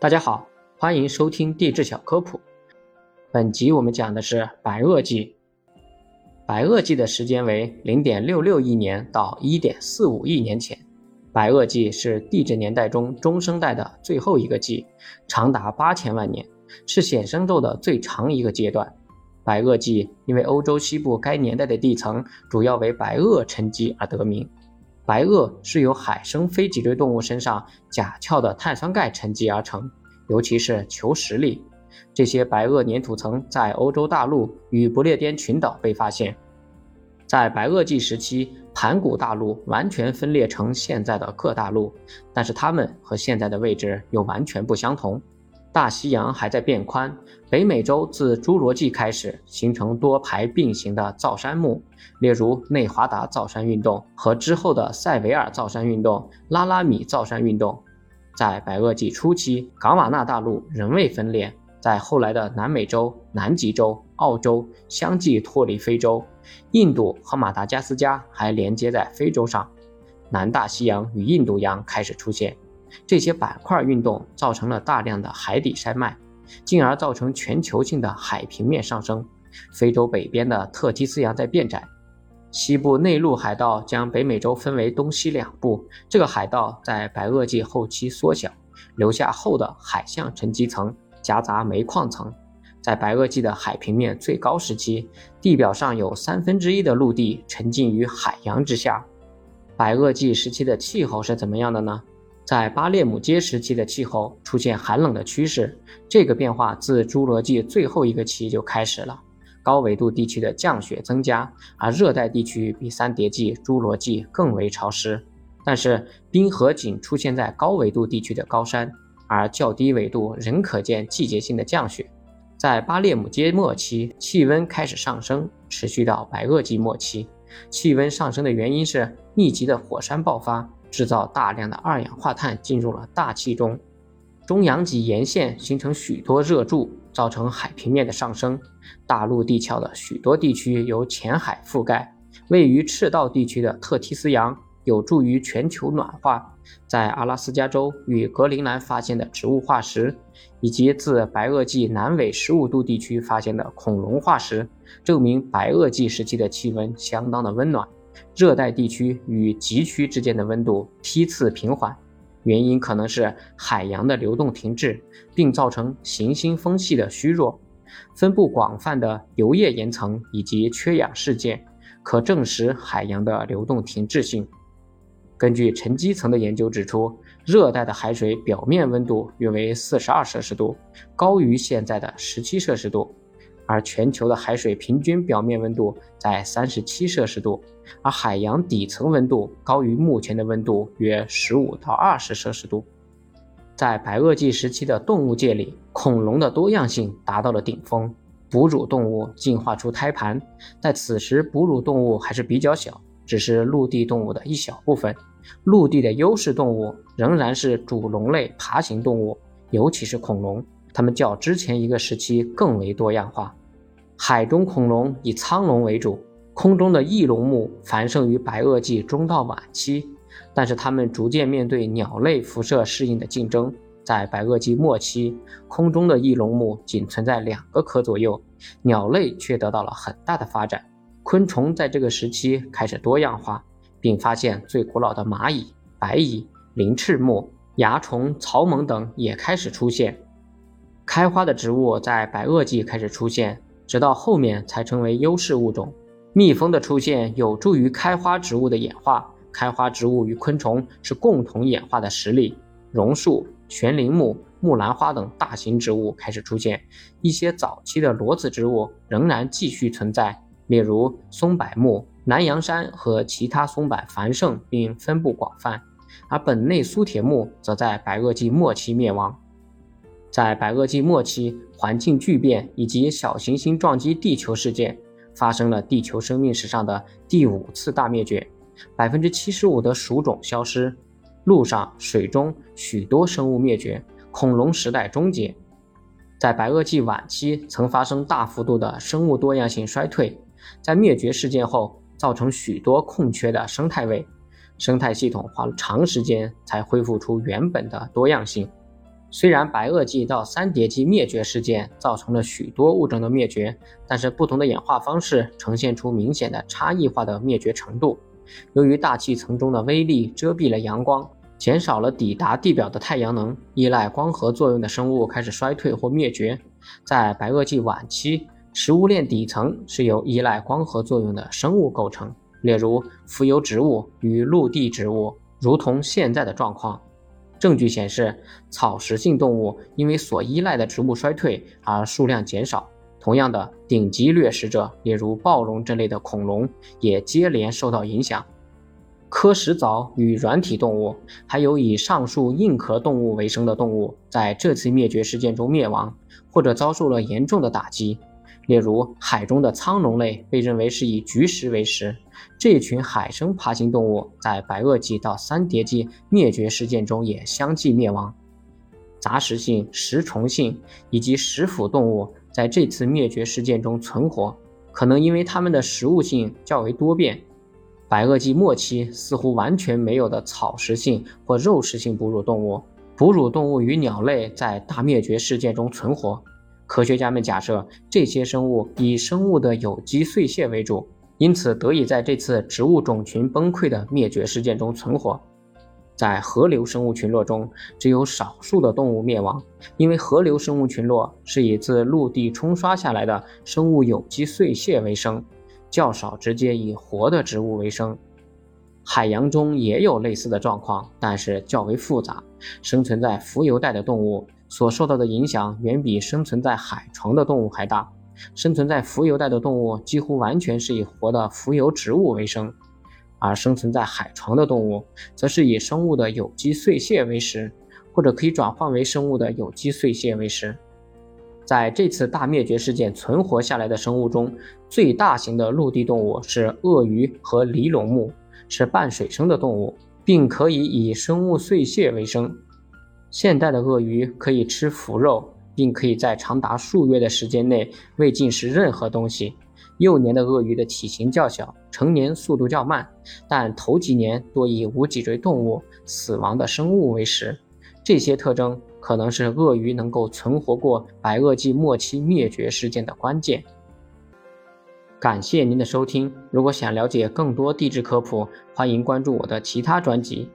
大家好，欢迎收听地质小科普。本集我们讲的是白垩纪。白垩纪的时间为零点六六亿年到一点四五亿年前。白垩纪是地质年代中中生代的最后一个纪，长达八千万年，是显生宙的最长一个阶段。白垩纪因为欧洲西部该年代的地层主要为白垩沉积而得名。白垩是由海生非脊椎动物身上甲壳的碳酸钙沉积而成，尤其是球石粒。这些白垩粘土层在欧洲大陆与不列颠群岛被发现。在白垩纪时期，盘古大陆完全分裂成现在的各大陆，但是它们和现在的位置又完全不相同。大西洋还在变宽，北美洲自侏罗纪开始形成多排并行的造山墓，例如内华达造山运动和之后的塞维尔造山运动、拉拉米造山运动。在白垩纪初期，冈瓦纳大陆仍未分裂，在后来的南美洲、南极洲、澳洲相继脱离非洲，印度和马达加斯加还连接在非洲上，南大西洋与印度洋开始出现。这些板块运动造成了大量的海底山脉，进而造成全球性的海平面上升。非洲北边的特提斯洋在变窄，西部内陆海盗将北美洲分为东西两部。这个海盗在白垩纪后期缩小，留下厚的海相沉积层，夹杂煤矿层。在白垩纪的海平面最高时期，地表上有三分之一的陆地沉浸于海洋之下。白垩纪时期的气候是怎么样的呢？在巴列姆阶时期的气候出现寒冷的趋势，这个变化自侏罗纪最后一个期就开始了。高纬度地区的降雪增加，而热带地区比三叠纪、侏罗纪更为潮湿。但是冰河仅出现在高纬度地区的高山，而较低纬度仍可见季节性的降雪。在巴列姆阶末期，气温开始上升，持续到白垩纪末期。气温上升的原因是密集的火山爆发。制造大量的二氧化碳进入了大气中，中洋脊沿线形成许多热柱，造成海平面的上升。大陆地壳的许多地区由浅海覆盖。位于赤道地区的特提斯洋有助于全球暖化。在阿拉斯加州与格陵兰发现的植物化石，以及自白垩纪南纬十五度地区发现的恐龙化石，证明白垩纪时期的气温相当的温暖。热带地区与极区之间的温度梯次平缓，原因可能是海洋的流动停滞，并造成行星风系的虚弱、分布广泛的油液岩层以及缺氧事件，可证实海洋的流动停滞性。根据沉积层的研究指出，热带的海水表面温度约为四十二摄氏度，高于现在的十七摄氏度。而全球的海水平均表面温度在三十七摄氏度，而海洋底层温度高于目前的温度约十五到二十摄氏度。在白垩纪时期的动物界里，恐龙的多样性达到了顶峰，哺乳动物进化出胎盘，但此时哺乳动物还是比较小，只是陆地动物的一小部分。陆地的优势动物仍然是主龙类爬行动物，尤其是恐龙。它们较之前一个时期更为多样化。海中恐龙以苍龙为主，空中的翼龙目繁盛于白垩纪中到晚期，但是它们逐渐面对鸟类辐射适应的竞争。在白垩纪末期，空中的翼龙目仅存在两个科左右，鸟类却得到了很大的发展。昆虫在这个时期开始多样化，并发现最古老的蚂蚁、白蚁、鳞翅目、蚜虫、草蜢等也开始出现。开花的植物在白垩纪开始出现，直到后面才成为优势物种。蜜蜂的出现有助于开花植物的演化。开花植物与昆虫是共同演化的实例。榕树、悬铃木、木兰花等大型植物开始出现。一些早期的裸子植物仍然继续存在，例如松柏木、南洋杉和其他松柏繁盛并分布广泛。而本内苏铁木则在白垩纪末期灭亡。在白垩纪末期，环境巨变以及小行星撞击地球事件，发生了地球生命史上的第五次大灭绝，百分之七十五的属种消失，陆上、水中许多生物灭绝，恐龙时代终结。在白垩纪晚期，曾发生大幅度的生物多样性衰退，在灭绝事件后，造成许多空缺的生态位，生态系统花了长时间才恢复出原本的多样性。虽然白垩纪到三叠纪灭绝事件造成了许多物种的灭绝，但是不同的演化方式呈现出明显的差异化的灭绝程度。由于大气层中的微粒遮蔽了阳光，减少了抵达地表的太阳能，依赖光合作用的生物开始衰退或灭绝。在白垩纪晚期，食物链底层是由依赖光合作用的生物构成，例如浮游植物与陆地植物，如同现在的状况。证据显示，草食性动物因为所依赖的植物衰退而数量减少。同样的，顶级掠食者，例如暴龙这类的恐龙，也接连受到影响。科石藻与软体动物，还有以上述硬壳动物为生的动物，在这次灭绝事件中灭亡，或者遭受了严重的打击。例如，海中的苍龙类被认为是以菊石为食，这群海生爬行动物在白垩纪到三叠纪灭绝事件中也相继灭亡。杂食性、食虫性以及食腐动物在这次灭绝事件中存活，可能因为它们的食物性较为多变。白垩纪末期似乎完全没有的草食性或肉食性哺乳动物，哺乳动物与鸟类在大灭绝事件中存活。科学家们假设这些生物以生物的有机碎屑为主，因此得以在这次植物种群崩溃的灭绝事件中存活。在河流生物群落中，只有少数的动物灭亡，因为河流生物群落是以自陆地冲刷下来的生物有机碎屑为生。较少直接以活的植物为生，海洋中也有类似的状况，但是较为复杂。生存在浮游带的动物所受到的影响远比生存在海床的动物还大。生存在浮游带的动物几乎完全是以活的浮游植物为生，而生存在海床的动物则是以生物的有机碎屑为食，或者可以转换为生物的有机碎屑为食。在这次大灭绝事件存活下来的生物中，最大型的陆地动物是鳄鱼和鳞龙目，是半水生的动物，并可以以生物碎屑为生。现代的鳄鱼可以吃腐肉，并可以在长达数月的时间内未进食任何东西。幼年的鳄鱼的体型较小，成年速度较慢，但头几年多以无脊椎动物、死亡的生物为食。这些特征。可能是鳄鱼能够存活过白垩纪末期灭绝事件的关键。感谢您的收听，如果想了解更多地质科普，欢迎关注我的其他专辑。